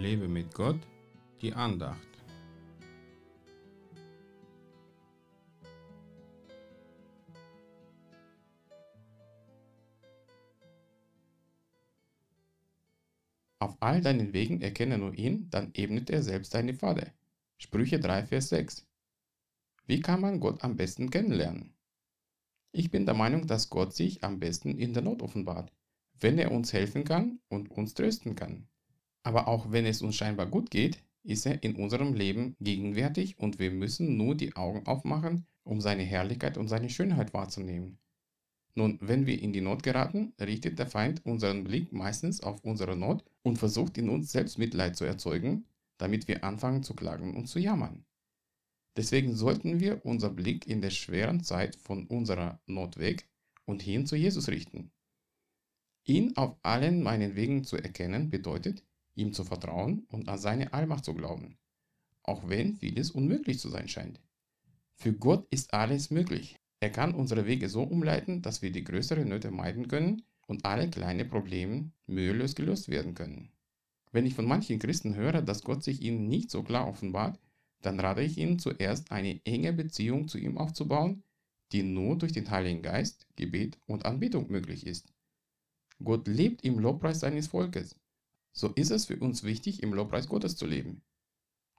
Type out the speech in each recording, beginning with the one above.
Lebe mit Gott, die Andacht. Auf all deinen Wegen erkenne nur ihn, dann ebnet er selbst deine Pfade. Sprüche 3, Vers 6. Wie kann man Gott am besten kennenlernen? Ich bin der Meinung, dass Gott sich am besten in der Not offenbart, wenn er uns helfen kann und uns trösten kann. Aber auch wenn es uns scheinbar gut geht, ist er in unserem Leben gegenwärtig und wir müssen nur die Augen aufmachen, um seine Herrlichkeit und seine Schönheit wahrzunehmen. Nun, wenn wir in die Not geraten, richtet der Feind unseren Blick meistens auf unsere Not und versucht in uns selbst Mitleid zu erzeugen, damit wir anfangen zu klagen und zu jammern. Deswegen sollten wir unser Blick in der schweren Zeit von unserer Not weg und hin zu Jesus richten. Ihn auf allen meinen Wegen zu erkennen bedeutet, ihm zu vertrauen und an seine Allmacht zu glauben, auch wenn vieles unmöglich zu sein scheint. Für Gott ist alles möglich. Er kann unsere Wege so umleiten, dass wir die größeren Nöte meiden können und alle kleinen Probleme mühelos gelöst werden können. Wenn ich von manchen Christen höre, dass Gott sich ihnen nicht so klar offenbart, dann rate ich ihnen zuerst eine enge Beziehung zu ihm aufzubauen, die nur durch den Heiligen Geist, Gebet und Anbetung möglich ist. Gott lebt im Lobpreis seines Volkes. So ist es für uns wichtig, im Lobpreis Gottes zu leben.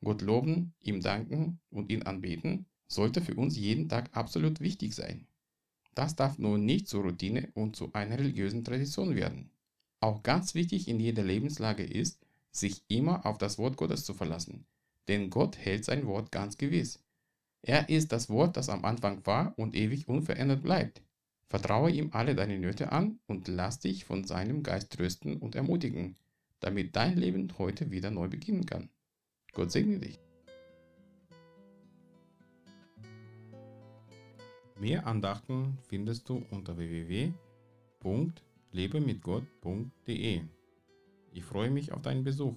Gott loben, ihm danken und ihn anbeten sollte für uns jeden Tag absolut wichtig sein. Das darf nur nicht zur Routine und zu einer religiösen Tradition werden. Auch ganz wichtig in jeder Lebenslage ist, sich immer auf das Wort Gottes zu verlassen, denn Gott hält sein Wort ganz gewiss. Er ist das Wort, das am Anfang war und ewig unverändert bleibt. Vertraue ihm alle deine Nöte an und lass dich von seinem Geist trösten und ermutigen, damit dein Leben heute wieder neu beginnen kann. Gott segne dich. Mehr Andachten findest du unter www.lebemitgott.de. Ich freue mich auf deinen Besuch.